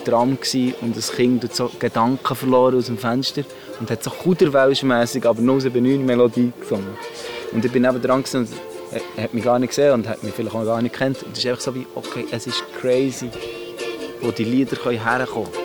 im Tram und das Kind hat so Gedanken verloren aus dem Fenster und hat so kuderwelschmässig, aber 079 Melodie gesungen. Und ich bin neben dran und er hat mich gar nicht gesehen und hat mich vielleicht auch gar nicht kennt. Und es ist einfach so wie, okay, es ist crazy, wo die Lieder herkommen können.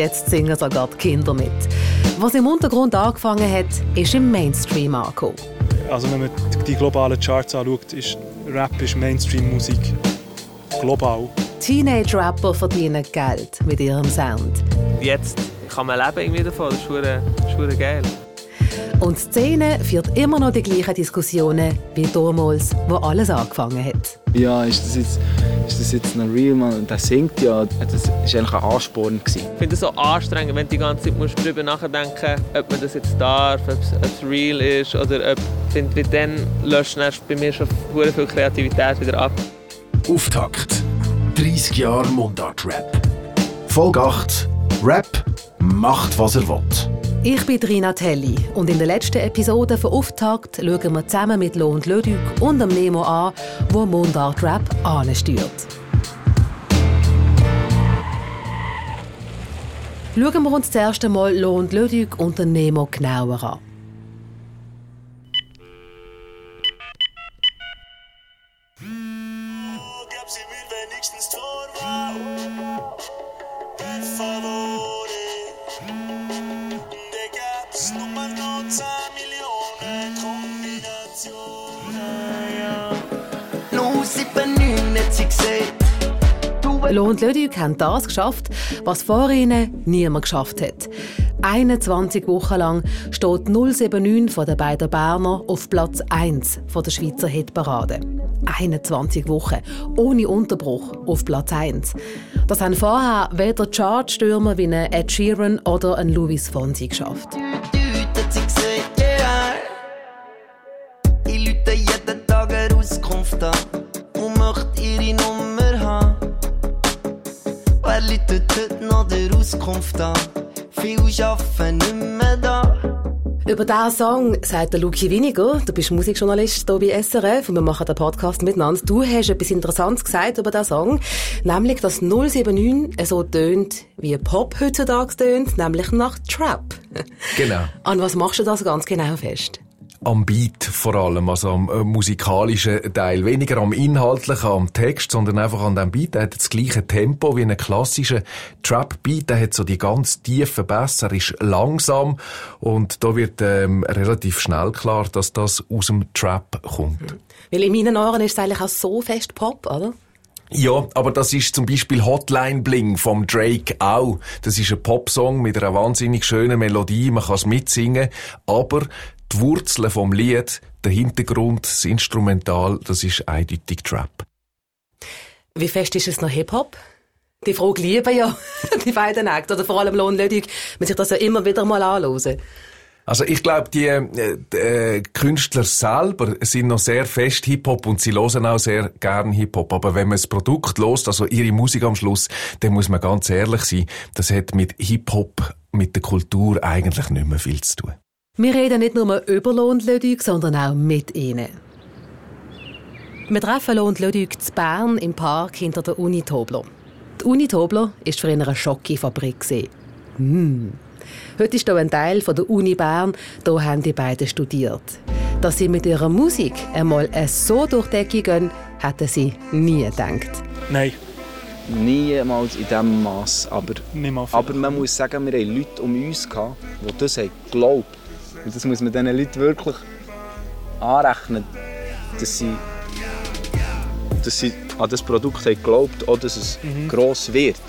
Jetzt singen sogar die Kinder mit. Was im Untergrund angefangen hat, ist im Mainstream angekommen. Also wenn man die globalen Charts anschaut, ist Rap ist Mainstream-Musik. Global. Teenage-Rapper verdienen Geld mit ihrem Sound. Jetzt kann man leben irgendwie davon. Das ist schon geil. Und die Szene führt immer noch die gleichen Diskussionen wie damals, wo alles angefangen hat. Ja, ist das jetzt, ist das jetzt ein Real Man? Der singt ja, das war eigentlich ein Ansporn. Ich finde es so anstrengend, wenn du die ganze Zeit musst darüber nachdenken musst, ob man das jetzt darf, ob es real ist oder ob... Ich finde, wie dann löscht bei mir schon viel Kreativität wieder ab. Auftakt. 30 Jahre Mundart-Rap. Folge 8. Rap macht, was er will. Ich bin Rina Telli und in der letzten Episode von Auftakt schauen wir zusammen mit Lo und Lödük und dem Nemo an, wo Mundart Rap ansteuert. Schauen wir uns zuerst einmal Lo und Lödük und den Nemo genauer an. Kombinationen. Nur Lucy Benühne, sie sieht Lo und Lödük haben das geschafft, was vor ihnen niemand geschafft hat. 21 Wochen lang steht 079 von den beiden Berner auf Platz 1 von der Schweizer Hitparade. 21 Wochen, ohne Unterbruch, auf Platz 1. Das haben vorher weder Chartstürmer wie ein Ed Sheeran oder ein Louis Fonsi geschafft. Auskunft an? Viele arbeiten nicht mehr da. Über diesen Song sagt der Luki Winiger, du bist Musikjournalist hier bei SRF und wir machen den Podcast miteinander. Du hast etwas Interessantes gesagt über diesen Song, nämlich, dass 079 so tönt, wie Pop heutzutage tönt, nämlich nach Trap. Genau. An was machst du das ganz genau fest? Am Beat vor allem, also am äh, musikalischen Teil. Weniger am inhaltlichen, am Text, sondern einfach an dem Beat. Er hat das gleiche Tempo wie ein klassischer Trap-Beat. Er hat so die ganz tiefen Bässe, er ist langsam und da wird ähm, relativ schnell klar, dass das aus dem Trap kommt. Weil in meinen Ohren ist es eigentlich auch so fest Pop, oder? Ja, aber das ist zum Beispiel Hotline Bling vom Drake auch. Das ist ein Popsong mit einer wahnsinnig schönen Melodie, man kann es mitsingen, aber die Wurzeln vom Lied, der Hintergrund, das Instrumental, das ist eindeutig Trap. Wie fest ist es noch Hip-Hop? Die Frage lieben ja die beiden Acts, oder vor allem Lohn Lödig, man sich das ja immer wieder mal anhören. Also ich glaube, die äh, äh, Künstler selber sind noch sehr fest Hip-Hop und sie hören auch sehr gern Hip-Hop. Aber wenn man das Produkt lost, also ihre Musik am Schluss, dann muss man ganz ehrlich sein, das hat mit Hip-Hop, mit der Kultur eigentlich nicht mehr viel zu tun. Wir reden nicht nur über Lohnlödig, sondern auch mit ihnen. Wir treffen Lohnlödig zu Bern im Park hinter der Uni Tobler. Die Uni Tobler war für eine Schocke-Fabrik. Mm. Heute ist hier ein Teil der Uni Bern. Hier haben die beiden studiert. Dass sie mit ihrer Musik einmal so durch die Decke gehen, hätten sie nie gedacht. Nein. Niemals in diesem Mass. Aber, aber man muss sagen, wir hatten Leute um uns, die das haben und das muss man diesen Leuten wirklich anrechnen, dass sie, dass sie an das Produkt haben geglaubt oder dass es mhm. gross wird.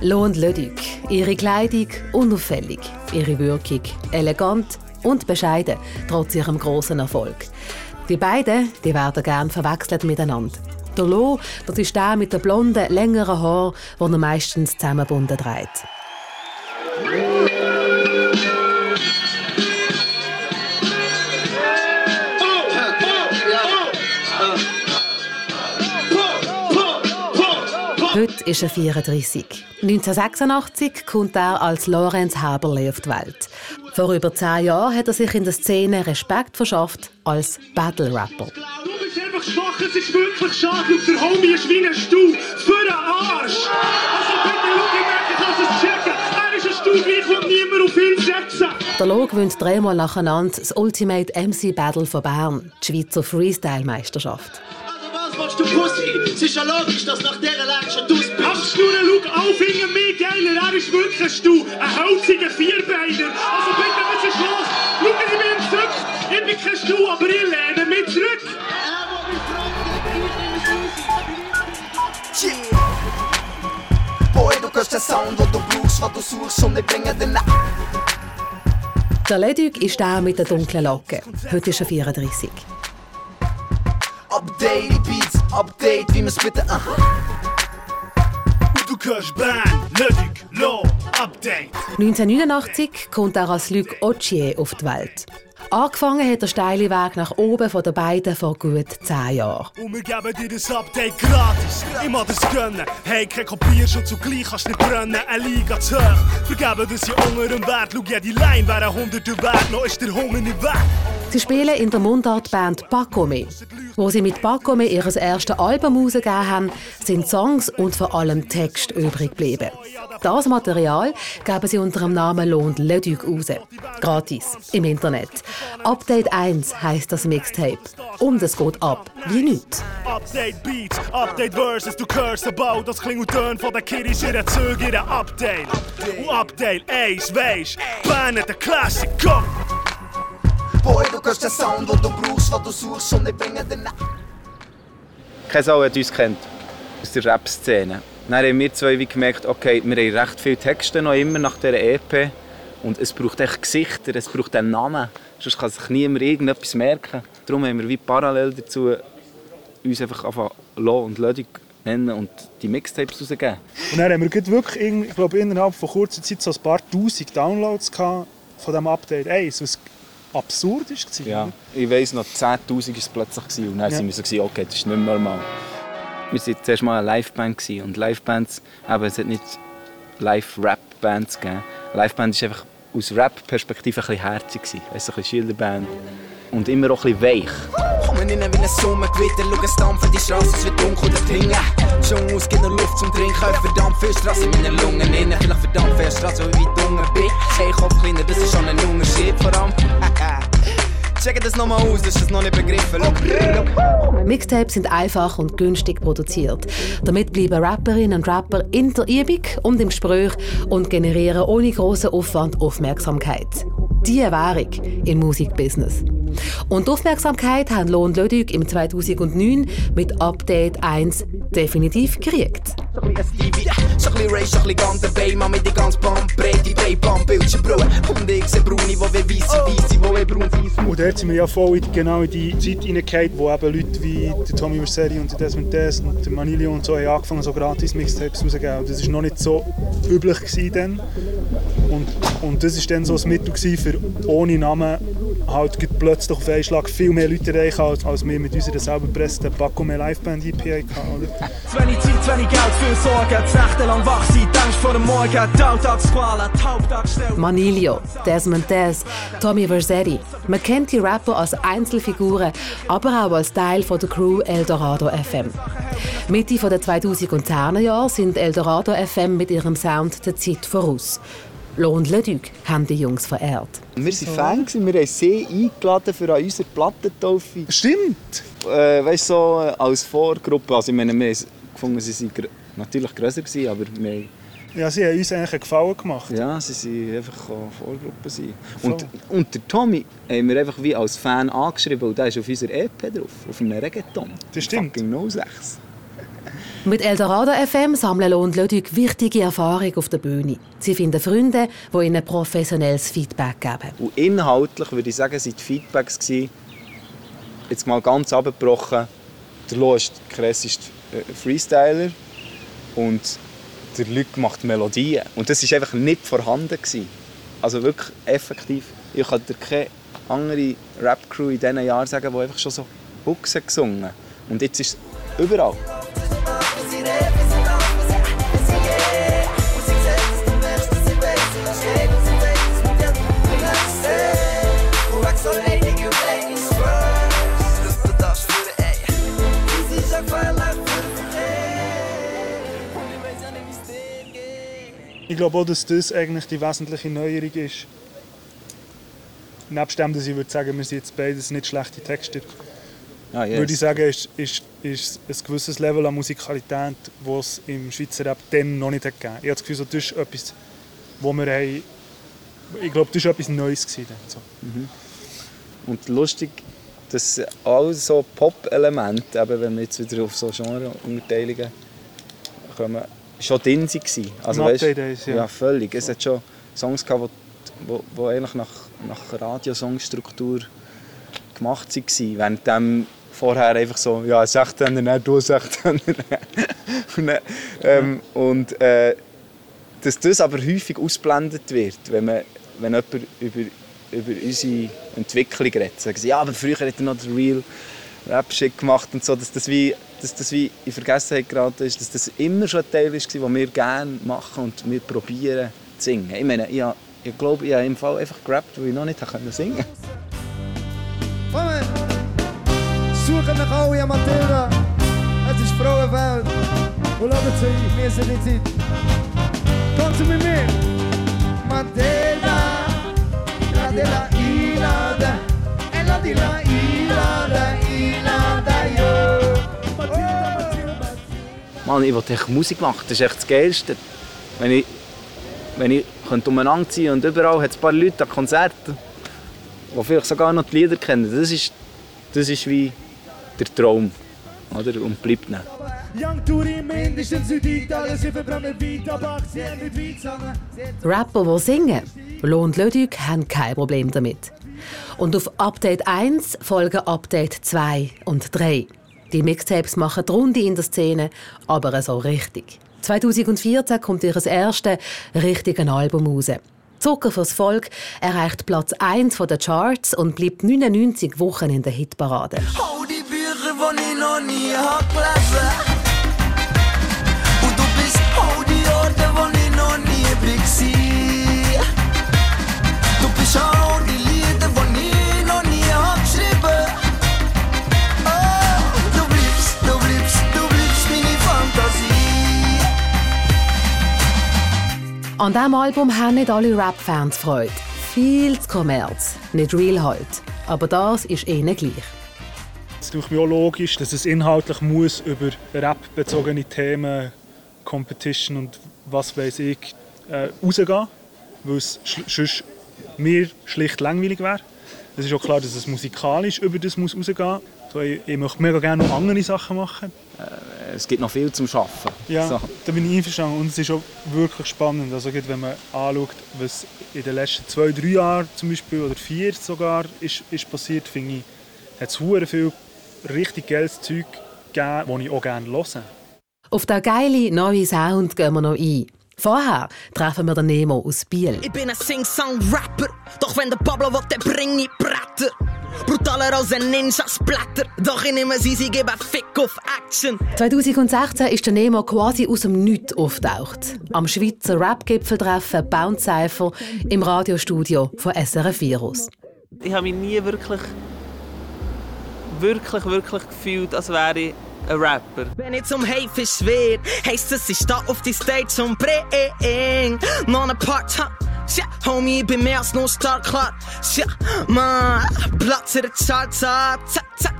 Lohn Lödig. Ihre Kleidung unauffällig, ihre Wirkung elegant und bescheiden, trotz ihrem großen Erfolg. Die beiden die werden gern verwechselt miteinander. Der Lo, das ist der mit den blonden, längeren Haaren, die er meistens zusammengebunden trägt. Heute ist er 34. 1986 kommt er als Lorenz Haberle auf die Welt. Vor über zehn Jahren hat er sich in der Szene Respekt verschafft als Battle-Rapper. Du bist einfach schwach, es ist wirklich schade. Und der Homie ist wie ein Stuhl für den Arsch. Also bitte schau, ich merke, ich kann es checken. Er ist ein Stuhl, gleich wird niemand auf ihn setzen. Der Lo gewinnt dreimal nacheinander das Ultimate MC Battle von Bern, die Schweizer Freestyle-Meisterschaft. Du Pussy? Es ist ja logisch, dass nach dieser Lage schon dus bist. Abschnurren, schau auf, hinter mir geiler. Er ist wirklich Stuhl, ein holziger Vierbeiner. Also bitte, was ist los? Schauen Sie mir entzückt. Ich bin kein Stuhl, aber ich lehne mich zurück. Boy, du kannst den Sound, den du brauchst, was du suchst und ich bringe den Der Leduc ist der mit der dunklen Locke. Heute ist er 34. Update die Beats, Update, wie man spitten, aha. Du kannst Band, Leduc, Law, Update. 1989 kommt er als Luc Ogier auf die Welt. Angefangen hat der steile Weg nach oben von den beiden vor gut zehn Jahren. Und wir geben dir das Update gratis. Mag das gönnen. Hey, kein Kopierschutz und gleich kannst nicht brennen. Eine Liga zu hoch. Vergeben das hier unter dem Wert. Schau, ja, die Line wäre hunderte wert. Noch ist der Hunger nicht weg. Sie spielen in der Mundartband Bakome. Wo sie mit Bakome ihr erstes Album herausgegeben haben, sind Songs und vor allem Text übrig geblieben. Das Material geben sie unter dem Namen Lohnt Leduc raus. Gratis, im Internet. Update 1 heisst das Mixtape. Und es geht ab wie nichts. Update Beats, Update Verses, du curse about. Das klingt und tönt von Kiddies in den Zügen, in den Update. Und Update 1, weisst, Band der Classic, komm! Boy, du kannst den Sound, den du brauchst, was du suchst und ich bringe den Keine Sau hat uns kennt aus der Rap-Szene. Dann haben wir zwei wie gemerkt, okay, wir haben recht viele Texte noch immer nach dieser EP. Und es braucht echt Gesichter, es braucht einen Namen. Sonst kann sich niemand irgendetwas merken. Darum haben wir wie parallel dazu uns einfach angefangen, Lo und Lödig nennen und die Mixtapes rausgeben. Und dann haben wir wirklich, ich glaube, innerhalb von kurzer Zeit so ein paar tausend Downloads gehabt von diesem Update 1, was absurd war. Ja, ich weiss noch, 10'000 war es plötzlich. Und dann Ja. sind wir so, okay, das ist nicht mehr normal. Wir waren zuerst mal eine Liveband und Livebands, eben, es hat nicht Live-Rap-Bands gegeben. Liveband war einfach aus Rap-Perspektive ein bisschen herzig. gewesen. Du, ein bisschen Schilderband. Und immer auch ein bisschen weich. Kommen innen wie ein Sommergewitter, schau es dampfen, die Straße, es wird dunkel, der Dringen. Schon aus, gibt Luft zum Trinken, verdammt viel Straße in meinen Lungen innen. Vielleicht verdammt viel Straße, weil ich weit unten bin. Hey, Kopf kleiner, das ist schon ein Unterschied, vor allem. Check das nochmal aus, das ist noch nicht begriffen. Look. Mixtapes sind einfach und günstig produziert. Damit bleiben Rapperinnen und Rapper in der Übung und im Gespräch und generieren ohne grossen Aufwand Aufmerksamkeit. Die Währung im Musikbusiness. Und die Aufmerksamkeit haben Lohn Lödig im 2009 mit Update 1 definitiv gekriegt. So ein bisschen Ray, so ein bisschen Gunter Bay, Mami, die ganz Bandbreite, Bay-Bump, Bildschirm, Brühe. Und ich seh Bruni, die wie weisse, weisse, die wie braun sind. Und dort sind wir ja voll in, genau in die Zeit hineingefallen, wo eben Leute wie der Tommy Verselli und der Desmond Des und der Manilio und so haben angefangen, so gratis Mixtapes rauszugeben. Das war noch nicht so üblich dann. Und, und das war dann so ein Mittel gewesen, für ohne Namen halt gleich plötzlich auf einen Schlag viel mehr Leute erreichen, als, als wir mit unserer selber gepressten Paco mehr Liveband EP hatten. Oder? Zu wenig Zeit, zu wenig Geld für Sorgen. Das Nächte lang wach sein, Angst vor dem Morgen. Die Alltagsqualen, die. Manilio, Desmond Des, Tommy Versetti. Man kennt die Rapper als Einzelfiguren, aber auch als Teil von der Crew Eldorado FM. Mitte der 2010er Jahre sind Eldorado FM mit ihrem Sound der Zeit voraus. Lohn Leduc haben die Jungs verehrt. Wir waren Fan, gewesen, wir haben sie eingeladen für an unsere Plattentaufe. Stimmt! Äh, weißt du, so als Vorgruppe. Also, ich meine, wir haben gefunden, sie waren gr- natürlich grösser, gewesen, aber wir Ja, sie haben uns eigentlich einen Gefallen gemacht. Ja, sie waren einfach eine Vorgruppe. Sein. Und, und der Tommy haben wir einfach wie als Fan angeschrieben und der ist auf unserer EP drauf, auf einem Reggaeton. Das stimmt. Fucking 06. Mit Eldorado FM sammeln Lohn Leduc wichtige Erfahrung auf der Bühne. Sie finden Freunde, die ihnen professionelles Feedback geben. Und inhaltlich würde ich sagen, sind die Feedbacks gewesen, jetzt mal ganz abgebrochen. Der Lo ist der äh, Freestyler und der Luc macht Melodien. Und das war einfach nicht vorhanden. Gewesen. Also wirklich effektiv. Ich kann keine andere Rap-Crew in diesen Jahren sagen, die einfach schon so hat gesungen Und jetzt ist es überall. Ich glaube auch, dass das eigentlich die wesentliche Neuerung ist. Nebst dem, dass ich würde sagen, wir sind jetzt beides nicht schlechte Texte. Ah, yes. Würde ich sagen, ist, ist, ist ein gewisses Level an Musikalität, das es im Schweizer Rap dann noch nicht gegeben hat. Ich habe das Gefühl, das ist etwas, wo wir haben, ich glaube, das war etwas Neues. Gewesen, so. mhm. Und lustig, dass all so Pop-Elemente, wenn wir jetzt wieder auf so Genre-Unterteilungen kommen, schon drin waren. Also, weißt, Days, ja. ja. völlig. Es hat schon Songs gehabt, die, eigentlich nach, nach Radiosongstruktur gemacht waren. Während dem vorher einfach so, ja, 16er, nein, du 16er. und, ähm, und äh, dass das aber häufig ausblendet wird, wenn, man, wenn jemand über, über unsere Entwicklung redet. Sagen sie, ja, aber früher hat er noch den Real Rap-Shit gemacht und so, dass das wie, dass das wie in Vergessenheit geraten ist, dass das immer schon ein Teil war, den wir gerne machen und wir probieren zu singen. Ich meine, ich, ich glaube, ich habe im Fall einfach gerappt, weil ich noch nicht singen konnte. Moment! Suchen nach alle an Matilda. Es ist Frauenwelt. Und schauen Sie, ich genieße die Zeit. Kommen Sie mit mir! Matilda, la de la Ilada, ella di la Ilada, Mann, ich wollte Musik machen, das ist echt das Geilste. Wenn ich, wenn ich umeinander ziehen und überall hat es ein paar Leute an Konzerten die vielleicht sogar noch die Lieder kennen. Das ist, das ist wie der Traum. Oder? Und bleibt nicht. Rapper, die singen, Lohn Lödig haben kein Problem damit. Und auf Update 1 folgen Update 2 und 3. Die Mixtapes machen die Runde in der Szene, aber so richtig. 2014 kommt ihr erstes richtiges Album raus. Zucker fürs Volk erreicht Platz 1 der Charts und bleibt 99 Wochen in der Hitparade. Oh, die Bücher, die ich noch nie hab gelesen Und du bist oh, die Orte, wo ich noch nie war. An diesem Album haben nicht alle Rap-Fans Freude. Viel zu Kommerz, nicht real halt. Aber das ist ihnen gleich. Es ist mir auch logisch, dass es inhaltlich muss über Rap-bezogene Themen, Competition und was weiß ich, äh, rausgehen weil es sonst mir schlicht langweilig wäre. Es ist auch klar, dass es musikalisch über das muss rausgehen muss. So, ich, ich möchte mega gerne noch andere Sachen machen. Es gibt noch viel zum Schaffen. Ja, so. da bin ich einverstanden. Und es ist auch wirklich spannend. Also, wenn man anschaut, was in den letzten zwei, drei Jahren zum Beispiel, oder vier sogar, ist, ist passiert, finde ich, hat es viel richtig geiles Zeug gegeben, das ich auch gerne höre. Auf den geilen neuen Sound gehen wir noch ein. Vorher treffen wir den Nemo aus Biel. Ich bin ein Sing-Song-Rapper, doch wenn der Pablo will, dann bring ich Bretter. Brutaler als ein Ninja-Splatter, doch ich nehme sie, sie geben Fick auf Action. 2016 ist der Nemo quasi aus dem Nichts auftaucht. Am Schweizer Rap-Gipfeltreffen Bounce Cypher im Radiostudio von SRF Virus. Ich habe mich nie wirklich, wirklich, wirklich gefühlt, als wäre ich ein Rapper. Wenn ich zum Haifisch wird, heisst es, ich stehe auf die Stage und bring noch eine Part. Tja, Homie, ich bin mehr als nur stark klar. Tja, man, Platz in den Charts ab.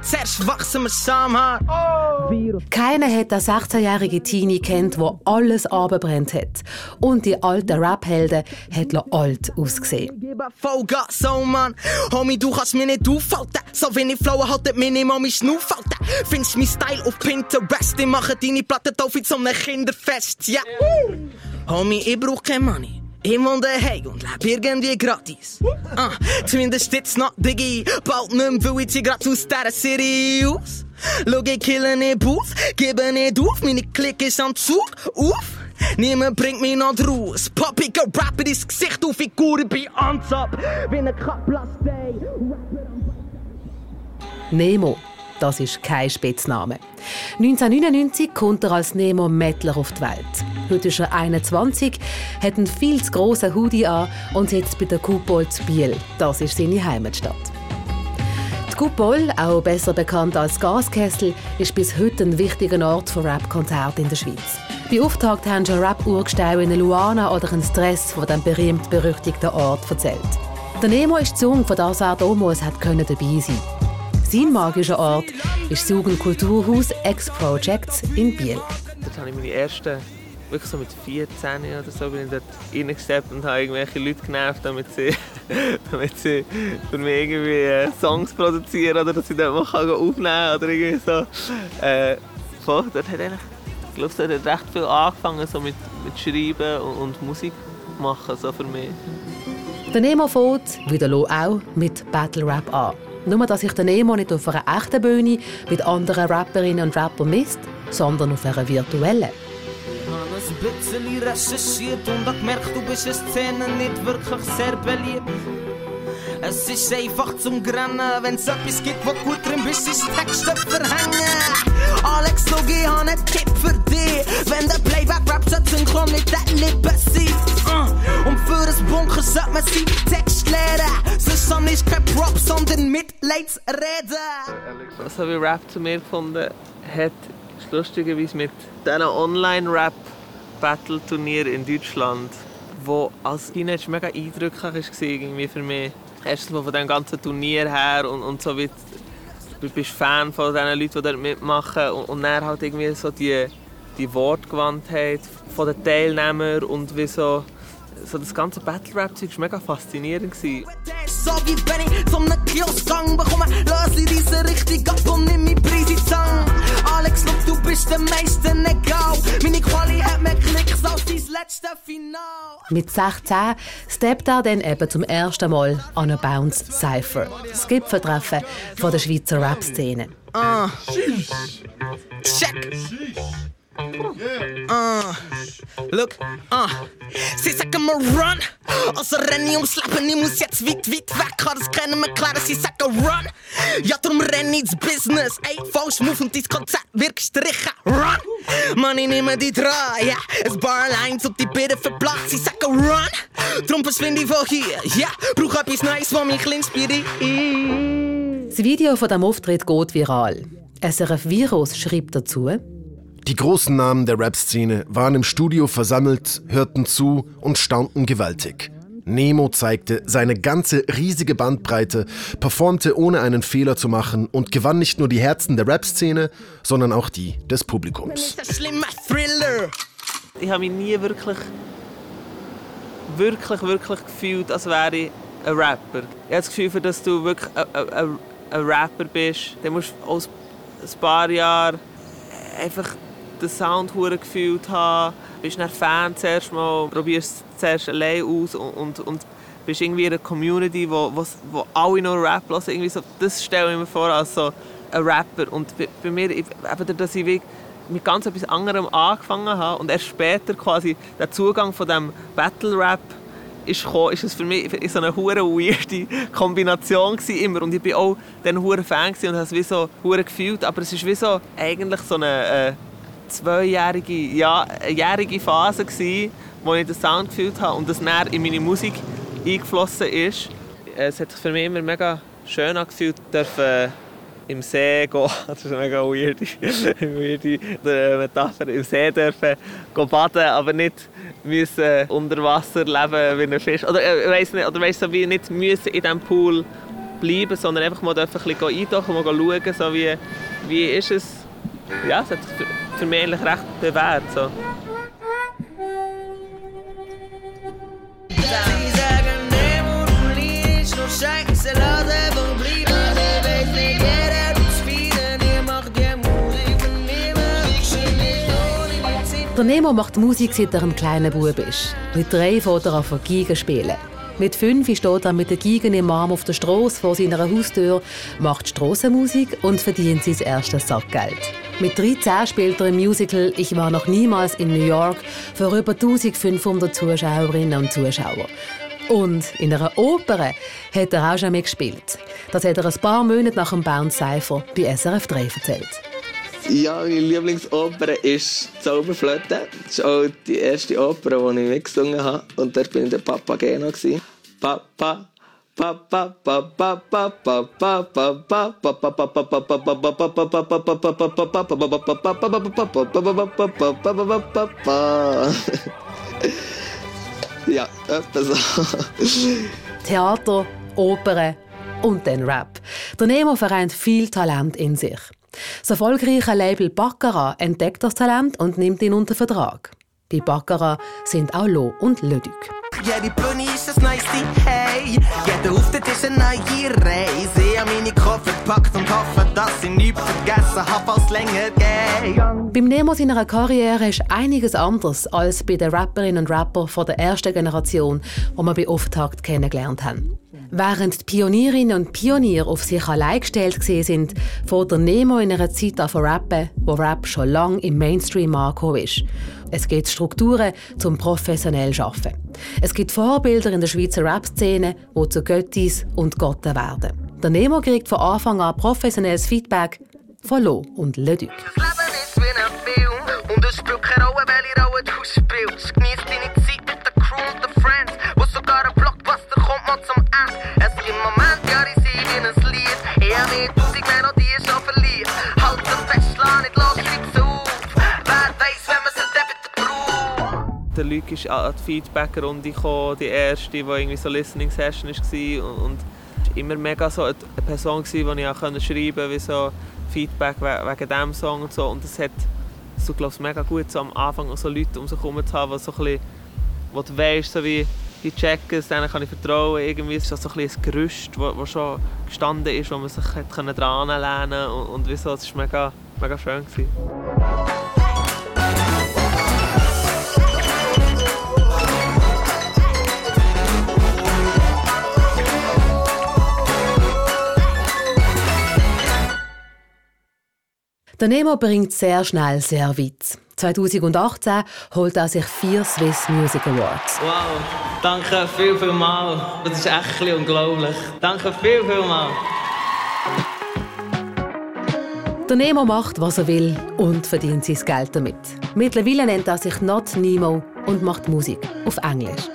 Zuerst wachsen wir zusammen. Oh. Keiner hat den 16-jährigen Teenie kennt, der alles abbrennt hat. Und die alten Rap-Helden hat alt ausgesehen. Vollgas, so man. Homie, du kannst mir nicht aufhalten. So wenn ich flowen, haltet mir nicht mal mein Schnaufhalten. Findest mein Style auf Pinterest? Ich mache deine Platte auf wie zum Kinderfest, ja. Yeah. Homie, ich brauch kein Money. Ich wohne daheim und lebe irgendwie gratis. Ah, zumindest jetzt noch, Diggi. Bald nicht mehr, weil ich grad aus dieser City aus. Schau, ich kille nicht auf, gebe nicht auf, meine Klick ist am Zug, auf. Niemand bringt mich noch raus. Poppiger Rapper ins Gesicht auf, Figur bei Ansab. Wie ein Kaplastei. Nemo. Das ist kein Spitzname. 1999 kommt er als Nemo Mettler auf die Welt. Heute ist er 21, hat einen viel zu grossen Hoodie an und sitzt bei der Kupol zu Biel. Das ist seine Heimatstadt. Die Coupole, auch besser bekannt als Gaskessel, ist bis heute ein wichtiger Ort für Rap-Konzerte in der Schweiz. Bei Auftakt haben schon Rap-Urgesteine in Luana oder ein Stress von dem berühmt-berüchtigten Ort erzählt. Der Nemo ist die Zunge, von das er damals hat dabei sein Sein magischer Ort ist das Jugendkulturhaus X-Projects in Biel. Dort habe ich meine ersten wirklich so mit 14 oder so bin ich dort reingesteppt und habe irgendwelche Leute genervt, damit sie, damit sie für mich irgendwie äh, Songs produzieren oder dass ich dort mal aufnehmen kann oder irgendwie so. Äh, voll, dort hat eigentlich, ich glaube, dort hat recht viel angefangen so mit, mit Schreiben und, und Musik machen so für mich. Der Nemo fängt, wie der Lo auch, mit Battle Rap an. Nur, dass sich der Nemo nicht auf einer echten Bühne mit anderen Rapperinnen und Rappern misst, sondern auf einer virtuellen ein bisschen recherchiert und habe gemerkt, du bist in Szene nicht wirklich sehr beliebt. Es ist einfach zum Grennen, wenn's etwas gibt, wo gut drin bist, ist Texte verhängen. Alex Logi, habe einen Tipp für dich. Wenn der Playback-Rap synchron mit der Lippe sein. Uh, und für ein Bunker sollte man seinen Text lernen. Sonst ist kein Prop, sondern Mitleidsreden. Was habe ich Rap zu mir gefunden hat, lustigerweise mit diesen Online-Rap Battle-Turnier in Deutschland, wo als Teenager mega eindrücklich war irgendwie für mich. Erstens mal von dem ganzen Turnier her und, und so wie du bist Fan von den Leuten, die dort mitmachen und, und dann halt irgendwie so die, die Wortgewandtheit von den Teilnehmern und wie so so das ganze Battle Rap Zeug war mega faszinierend. So wie wenn ich zum Kiosk-Gang bekomme, lass ich diese richtig ab und nimm mich Preis in Alex, look, du bist der meisten egal. Meine Quali hat mehr Klicks als dein letzte Final. Mit 16 steppt er dann eben zum ersten Mal an eine Bounce Cypher. Das Gipfeltreffen von der Schweizer Rap-Szene. Uh. Check. Uh, look, uh. Sie sagen mir run, also renn ich ums Leben, ich muss jetzt weit, weit weg, kann das keinem erklären, sie sagen run. Ja, darum renn ich ins Business, ey, falsch Move und dein Konzept wird gestrichen, run. Mann, ich nehme die dran, yeah, ein paar Lines und die Bilder verplatzt, sie sagen run. Darum verschwinde ich von hier, yeah, brauch etwas Neues, was mich inspiriert. Das Video von diesem Auftritt geht viral. SRF Virus schreibt dazu, die großen Namen der Rap-Szene waren im Studio versammelt, hörten zu und staunten gewaltig. Nemo zeigte seine ganze riesige Bandbreite, performte ohne einen Fehler zu machen und gewann nicht nur die Herzen der Rap-Szene, sondern auch die des Publikums. Ich habe mich nie wirklich, wirklich, wirklich gefühlt, als wäre ich ein Rapper. Ich habe das Gefühl, dass du wirklich ein, ein, ein Rapper bist, dann musst du ein paar Jahre einfach den Sound gefühlt habe. Bist dann Fan zuerst mal, probierst es zuerst allein aus und, und, und bist irgendwie in einer Community, wo, wo, wo alle nur Rap hören. Irgendwie so, das stelle ich mir vor als so ein Rapper. Und bei, bei mir, eben, dass ich mit ganz etwas anderem angefangen habe und erst später quasi der Zugang von dem Battle Rap ist gekommen, ist es für mich so eine hure weirde Kombination gewesen, immer und ich bin auch dann hure Fan und habe es wie so gefühlt, aber es ist wie so eigentlich so eine äh, zweijährige, ja, jährige Phase, gewesen, wo ich den Sound gefühlt habe und das näher in meine Musik eingeflossen ist. Es hat sich für mich immer mega schön angefühlt, dürfen äh, im See gehen. Das ist eine mega weirde, weirde Metapher. Im See dürfen gehen baden, aber nicht müssen unter Wasser leben wie ein Fisch. Oder äh, weiss nicht, oder weiss, so wie nicht müssen in diesem Pool bleiben, sondern einfach mal ein bisschen eintauchen, mal schauen, so wie, wie ist es. Ja, es hat für mich eigentlich recht bewährt. So. Der Nemo macht Musik, seit er ein kleiner Bub ist. Mit drei fährt er an Giga spielen. Mit fünf steht er mit den Gigen im Arm auf der Straße vor seiner Haustür, macht Strassenmusik und verdient sein erstes Sackgeld. Mit 13 spielt er im Musical Ich war noch niemals in New York für über 1500 Zuschauerinnen und Zuschauer. Und in einer Oper hat er auch schon mitgespielt. Das hat er ein paar Monate nach dem Bounce Cypher bei SRF 3 erzählt. Ja, meine Lieblingsoper ist Zauberflöte. Das ist auch die erste Oper, die ich mitgesungen habe. Und dort war ich der Papageno. Papa, Ja, etwa so. Theater, Opern und dann Rap. Der Nemo vereint viel Talent in sich. Das erfolgreiche Label Baccarat entdeckt das Talent und nimmt ihn unter Vertrag. Bei Baccarat sind auch Lo und Lödig. Ja, die Bühne ist das Neueste, hey. Jeder Auftritt ist eine neue Reise. Ich habe meine Koffer gepackt und hoffe, dass ich nichts vergessen habe, falls länger geht. Beim Nemo seiner Karriere ist einiges anders als bei den Rapperinnen und Rappern von der ersten Generation, die wir bei Auftakt kennengelernt haben. Während die Pionierinnen und Pioniere auf sich allein gestellt sind, fährt der Nemo in einer Zeit an rappen, wo Rap schon lange im Mainstream angekommen ist. Es gibt Strukturen zum professionell arbeiten. Es gibt Vorbilder in der Schweizer Rap-Szene, die zu Göttis und Gotten werden. Der Nemo kriegt von Anfang an professionelles Feedback von Lo und Leduc. Das Leben ist wie ein Film und es spielt keine Rolle, welche Rolle du Der Luc ist an die Feedback-Runde gekommen, die erste, die irgendwie so Listening Session war. Und, und immer mega so eine Person, die ich auch schreiben konnte, wie so Feedback wegen diesem Song und so. Und das hat so, glaubst, mega gut so am Anfang so Leute um sich herum zu haben, die so ein wo du weißt, so wie die checken es, denen kann ich vertrauen. Irgendwie ist das so ein, ein Gerüst, das schon gestanden ist, wo man sich dran lehnen konnte. Und, und wieso, es war mega, mega schön. Gewesen. Der Nemo bringt sehr schnell sehr weit. 2018 holt er sich vier Swiss Music Awards. Wow, danke viel, viel mal. Das ist echt unglaublich. Danke viel, viel mal. Der Nemo macht, was er will und verdient sein Geld damit. Mittlerweile nennt er sich Not Nemo und macht Musik auf Englisch.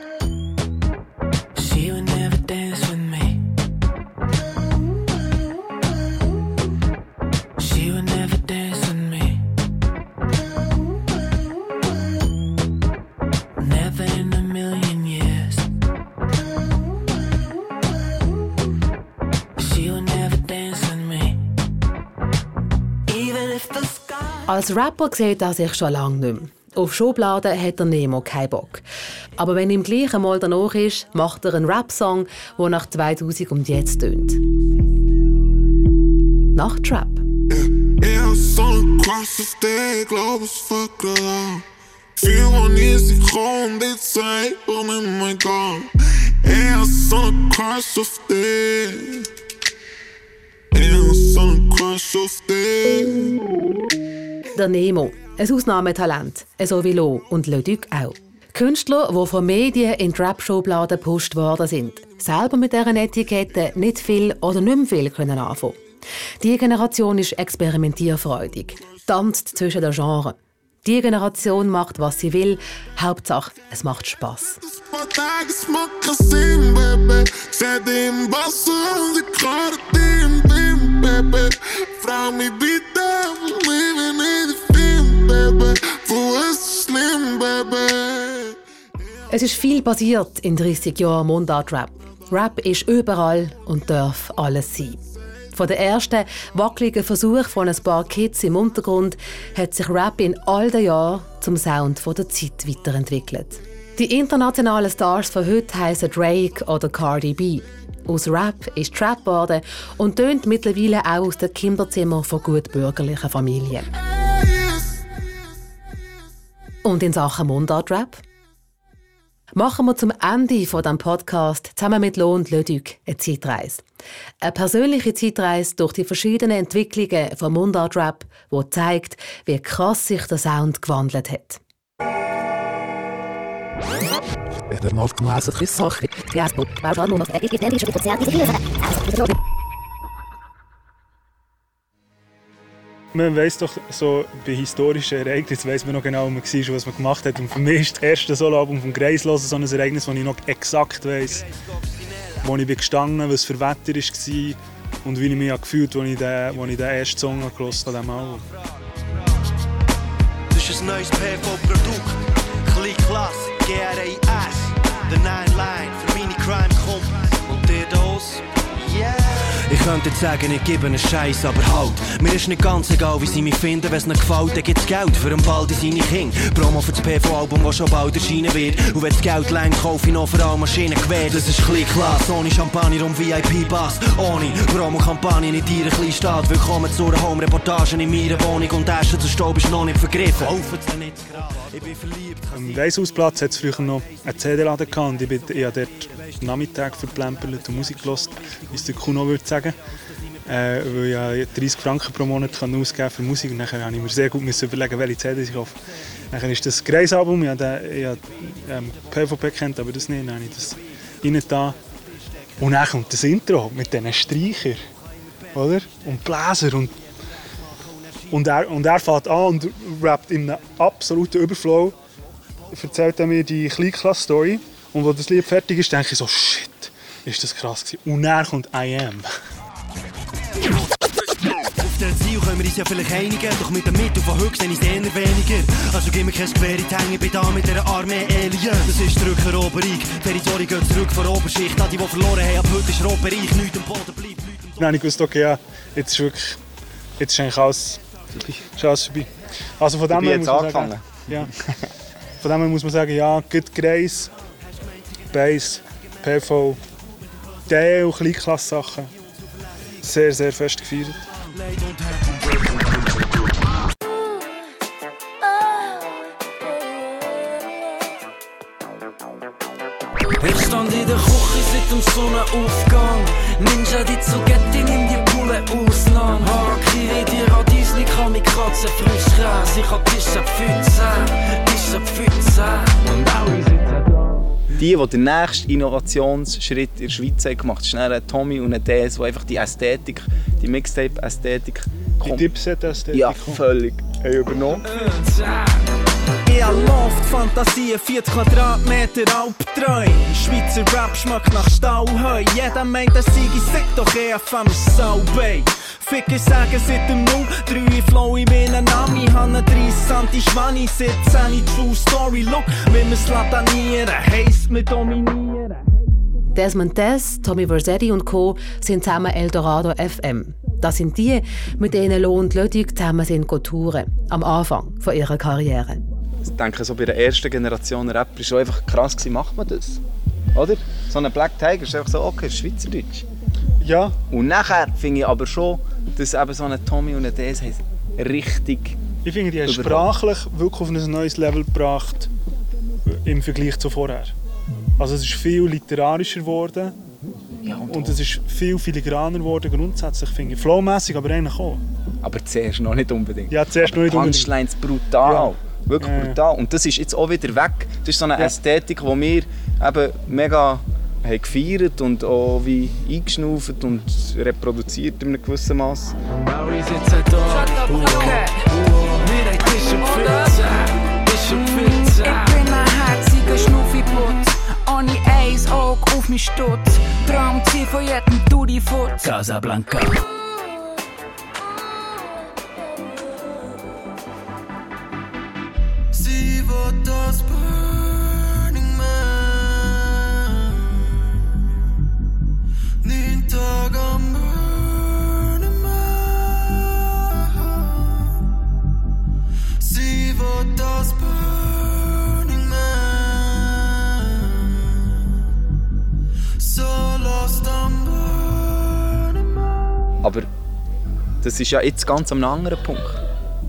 Als Rapper sieht er sich schon lange nicht mehr. Auf Schubladen hat der Nemo keinen Bock. Aber wenn ihm gleich einmal danach ist, macht er einen Rap-Song, der nach 2000 und jetzt tönt. Nach Trap. Er Sonne cross auf der, glaub es fuck alarm. Viel man ist die Kron, die Zeit, oh mein Gott. Er Sonne cross auf der. Er Nemo. Ein Ausnahmetalent, so wie Lo und Leduc auch. Künstler, die von Medien in Trap-Schubladen gepusht worden sind, selber mit deren Etikette nicht viel oder nicht mehr viel können anfangen. Die Generation ist experimentierfreudig, tanzt zwischen den Genres. Die Generation macht, was sie will. Hauptsache, es macht Spaß. Es ist viel passiert in 30 Jahren Mundart-Rap. Rap ist überall und darf alles sein. Von den ersten wackeligen Versuchen von ein paar Kids im Untergrund hat sich Rap in all den Jahren zum Sound der Zeit weiterentwickelt. Die internationalen Stars von heute heißen Drake oder Cardi B. Aus Rap ist Trap geworden und tönt mittlerweile auch aus den Kinderzimmern von gut bürgerlichen Familien. Und in Sachen Mundart-Rap? Machen wir zum Ende von dem Podcast zusammen mit Lohn Lödüg eine Zeitreise. Eine persönliche Zeitreise durch die verschiedenen Entwicklungen von Mundart-Rap, die zeigt, wie krass sich der Sound gewandelt hat. Man weiß doch so bei historischen Ereignissen weiß man noch genau, wo man war und was man gemacht hat. Und für mich ist das erste Soloalbum von Grace so ein Ereignis, das ich noch exakt weiß. wo ich bin gestanden was für Wetter war und wie ich mich gefühlt habe, als ich den, als ich den ersten Song gehört habe Album. Das ist ein neues PV-Produkt. Klein Klasse, GRAS. Der Nine Line für meine Crime Ich könnte jetzt sagen, ich gebe einen Scheiß, aber halt. Mir ist nicht ganz egal, wie sie mich finden. Wenn es ihnen gefällt, dann gibt's Geld für einen Ball in seine Kinder. Promo für das PV-Album, das schon bald erscheinen wird. Und wenn das Geld längt, kaufe ich noch vor allem Maschinengewehr. Das ist klein Klasse, ohne Champagner und VIP-Bass. Ohne Promo-Kampagne in deiner kleinen Stadt. Willkommen zu einer Home-Reportage in meiner Wohnung. Und der erste Staub ist noch nicht vergriffen. Kaufen nicht Ich bin verliebt. Am Weishausplatz hat es früher noch einen CD-Laden gehabt. Und ich bin ich dort Nachmittag verplempert und Musik gehört, wie es der Kuno würde sagen. Äh, weil ich 30 Franken pro Monat kann ausgeben für Musik und dann musste ich mir sehr gut überlegen, welche CD ich kaufe. Dann ist das Grace-Album, ich habe ähm, PvP kennt, aber das nicht, dann habe ich das. Und dann kommt das Intro mit diesen Streichern, oder? Und Bläser und und er, und er fährt an und rappt in einem absoluten Überflow, erzählt er mir die Kleinklasse-Story und als das Lied fertig ist, denke ich so, shit, ist das krass gewesen. Und dann kommt I Am. Auf dem Ziel können wir uns ja vielleicht einigen, doch mit dem Mittel von höchst ist es eher weniger. Also gib mir kein Gewehr in die Hänge, ich bin da mit einer Armee Alien. Das ist die Rückeroberung, Territorie geht zurück von Oberschicht. All die, die verloren haben, ab heute ist Roberreich, nichts am Boden bleibt. Habe ich gewusst, okay, ja, jetzt ist wirklich, jetzt ist eigentlich alles, ist alles vorbei. Also von dem her muss man sagen, ja, von dem her muss man sagen, ja, Good Grace, Bass, PV, und Kleinklasse-Sachen. Sehr, sehr fest gefeiert. Ich stand in der Küche seit dem Sonnenaufgang. Ninja die Zugetti, nimm die Pulle Ausland. Harakiri, die Radiesli, Kamikaze, frisch Reis. Ich hab Tisch ab 15, Tisch ab 15. Und alle sitzen da. Die, die den nächsten Innovationsschritt in der Schweiz haben gemacht haben, schnell ein Tommy und ein DS, wo einfach die Ästhetik, die Mixtape-Ästhetik Die Dipset-Ästhetik. Ja, völlig. Haben übernommen. Ich hab Loft, Fantasie, 4 Quadratmeter Albträum. Schweizer Rap schmeckt nach Stauheu. Jeder meint, er sei sick, doch EFM ist Saubei. Ficker sagen seit dem 03 Flow, ich bin ein Ami, hab ne 30 Santi Schwanni, 17 True Story. Look, wie wir's latanieren, heisst wir dominieren. Desmond Des, Tommy Versetti und Co. sind zusammen Eldorado FM. Das sind die, mit denen Lo und Lödig zusammen sind touren, am Anfang von ihrer Karriere. Ich denke, so bei der ersten Generation Rapper war schon einfach krass, gewesen, macht man das? Oder? So ein Black Tiger ist einfach so, okay, Schweizerdeutsch. Ja. Und nachher finde ich aber schon, dass eben so ein Tommy und ein DS richtig Ich finde, die haben sprachlich wirklich auf ein neues Level gebracht im Vergleich zu vorher. Also es ist viel literarischer geworden ja, und, und es ist viel filigraner geworden grundsätzlich, finde ich. Flowmässig, aber eigentlich auch. Aber zuerst noch nicht unbedingt. Ja, zuerst noch nicht unbedingt. Punchlines brutal. Ja. Wirklich Ja, brutal. Und das ist jetzt auch wieder weg. Das ist so eine Ja. Ästhetik, die wir eben mega haben gefeiert und auch wie eingeschnauft und reproduziert in einem gewissen Maß. Alle sitzen da. Okay. Wir haben Tisch 14. Tisch 14. Ich bin ein herziger Schnuffiputz. Ohne Eis, Auge auf mich Stutz. Traumziel von jedem Dudi-Futz. Casablanca. Aber das ist ja jetzt ganz am anderen Punkt.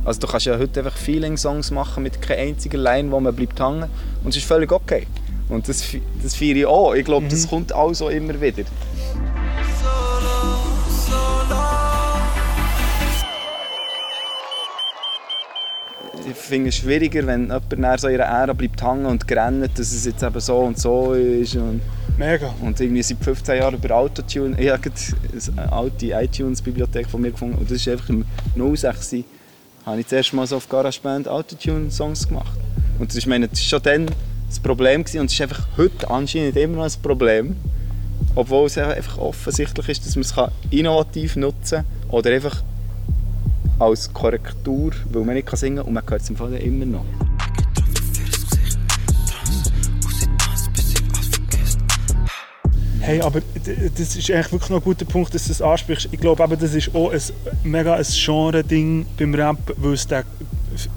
Also du kannst ja heute einfach Feeling-Songs machen mit keiner einzigen Line, wo man bleibt hängen und es ist völlig okay. Und das, das feiere ich auch. Ich glaube, das kommt auch so immer wieder. Ich finde es schwieriger, wenn jemand nach so ihrer Ära bleibt hängen und rennt, dass es jetzt eben so und so ist. Und, Mega. und irgendwie seit 15 Jahren über Autotune. Ich habe eine alte iTunes-Bibliothek von mir gefunden und das ist einfach im 06 habe ich das erste Mal so auf GarageBand Autotune-Songs gemacht. Und ich meine, das war schon dann das Problem gewesen, und es ist einfach heute anscheinend immer noch ein Problem. obwohl es einfach offensichtlich ist, dass man es innovativ nutzen kann oder einfach als Korrektur, weil man nicht singen kann und man hört es im Fall immer noch. Hey, aber das ist eigentlich wirklich noch ein guter Punkt, dass du das ansprichst. Ich glaube, aber das ist auch ein mega Genre-Ding beim Rap, weil es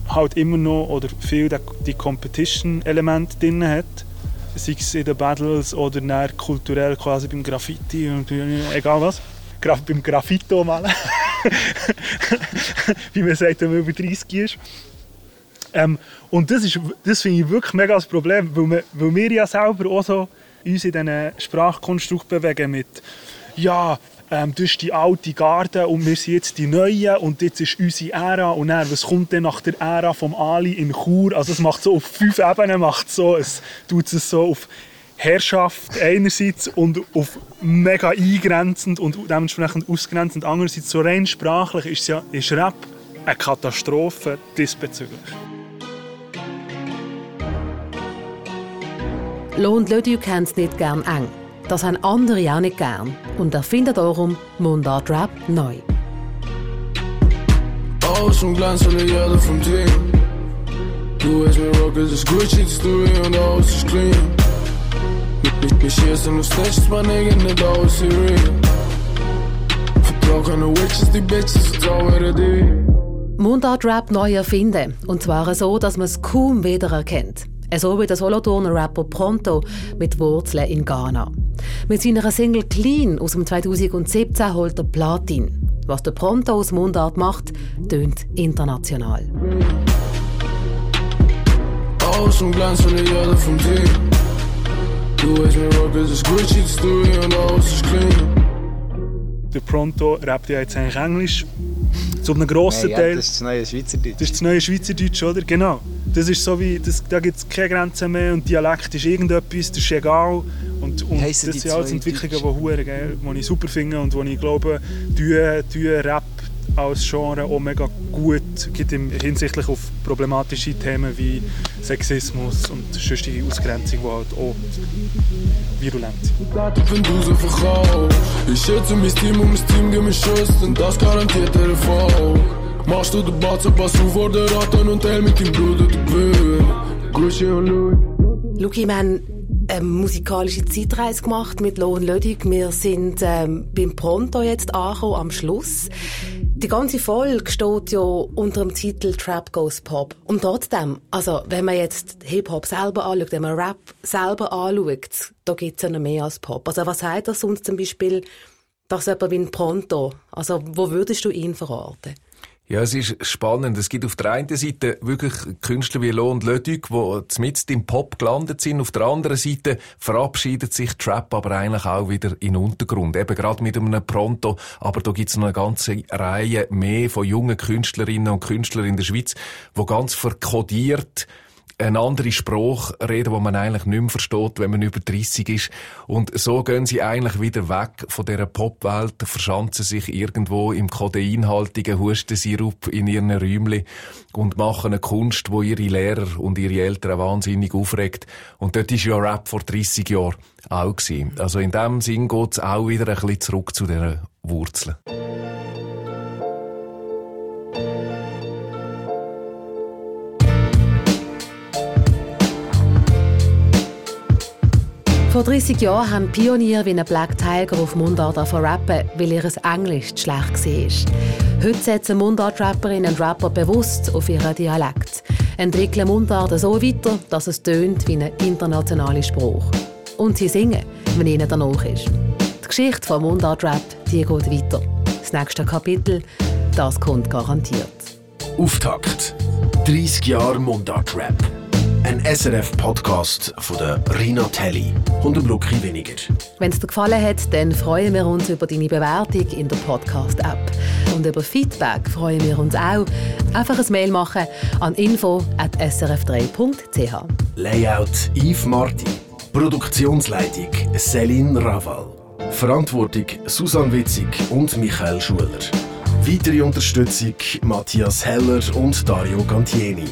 halt immer noch oder viel die Competition-Element drin hat. Sei es in den Battles oder kulturell quasi beim Graffiti und egal was. Graf beim Graffito malen. Wie man sagt, wenn man über 30 ist. Ähm, und das, das finde ich wirklich mega das Problem, weil wir, weil wir ja selber auch so uns in diesen Sprachkonstrukt bewegen mit «Ja, ähm, das ist die alte Garde und wir sind jetzt die Neuen und jetzt ist unsere Ära und dann, was kommt dann nach der Ära vom Ali in Chur?» Also es macht so auf fünf Ebenen, macht so, es tut es so auf Herrschaft einerseits und auf mega eingrenzend und dementsprechend ausgrenzend andererseits. So rein sprachlich ist, ja, ist Rap eine Katastrophe diesbezüglich. Lohn Lödiu kennt es nicht gern eng. Das haben andere auch nicht gern. Und erfinden darum Mundart Rap neu. Alles und Glanz alle Jahre vom Team. Du hast mir Rock, es ist Gucci, die Story und alles ist clean. Wir schießen aufs Nest, man nicht alles ist real. Vertrau keine Witches, die Bitches, vertraue dir. Mundart Rap neu erfinden. Und zwar so, dass man es kaum wiedererkennt. So wie der Solothurner Rapper Pronto mit Wurzeln in Ghana. Mit seiner Single Clean aus dem 2017 holt er Platin. Was der Pronto aus Mundart macht, tönt international. Aus und Glanz von der Erde vom Team. Du weißt mir, Rock ist Gucci, die Story und alles ist clean. Der Pronto rappt ja jetzt eigentlich Englisch. Zu einem grossen ja, Teil. Das ist das neue Schweizerdeutsch. Das ist das neue Schweizerdeutsch, oder? Genau. Das ist so wie, das, da gibt es keine Grenzen mehr und Dialekt ist irgendetwas, das ist egal. Und, und das sind alles Entwicklungen, die, die ich super finde und die ich glaube, die, die Rap als Genre auch mega gut gibt hinsichtlich auf problematische Themen wie Sexismus und sonstige Ausgrenzung, die halt auch virulent sind. Ich schätze mein Team und mein Team geben mir Schuss und das garantiert der Erfolg. Machst du den Batzen, pass auf vor der Ratten und teil mit deinem Bruder den Gewinn. Gucci und Louis. Luki, wir eine musikalische Zeitreise gemacht mit Lohn Lödig. Wir sind ähm, beim Pronto jetzt angekommen, am Schluss. Die ganze Folge steht ja unter dem Titel Trap Goes Pop. Und trotzdem, also wenn man jetzt Hip-Hop selber anschaut, wenn man Rap selber anschaut, da gibt es ja noch mehr als Pop. Also was heißt das uns zum Beispiel, dass jemand wie ein Pronto, also wo würdest du ihn verorten? Ja, es ist spannend. Es gibt auf der einen Seite wirklich Künstler wie Lo und Leduc, die mitten im Pop gelandet sind. Auf der anderen Seite verabschiedet sich Trap aber eigentlich auch wieder in den Untergrund. Eben gerade mit einem Pronto. Aber da gibt es noch eine ganze Reihe mehr von jungen Künstlerinnen und Künstlern in der Schweiz, die ganz verkodiert eine andere Sprache reden, die man eigentlich nicht mehr versteht, wenn man über 30 ist. Und so gehen sie eigentlich wieder weg von dieser Popwelt, verschanzen sich irgendwo im kodeinhaltigen Hustensirup in ihren Räumchen und machen eine Kunst, wo ihre Lehrer und ihre Eltern wahnsinnig aufregt. Und dort ist ja Rap vor 30 Jahren auch gewesen. Also in dem Sinn geht es auch wieder ein bisschen zurück zu diesen Wurzeln. Vor 30 Jahren haben Pioniere wie ein Black Tiger auf Mundart rappen, weil ihr Englisch schlecht war. Heute setzen Mundart-Rapperinnen und Rapper bewusst auf ihren Dialekt, entwickeln Mundart so weiter, dass es tönt wie ein internationaler Spruch. Und sie singen, wenn ihnen danach ist. Die Geschichte von Mundart-Rap geht weiter. Das nächste Kapitel, das kommt garantiert. Auftakt. 30 Jahre Mundart-Rap. Ein SRF-Podcast von der Rina Telli und dem Lucky Weniger. Wenn es dir gefallen hat, dann freuen wir uns über deine Bewertung in der Podcast-App. Und über Feedback freuen wir uns auch. Einfach ein Mail machen an info.srf3.ch. Layout Yves Marti. Produktionsleitung Céline Raval. Verantwortung Susan Witzig und Michael Schuler. Weitere Unterstützung Matthias Heller und Dario Gantieni.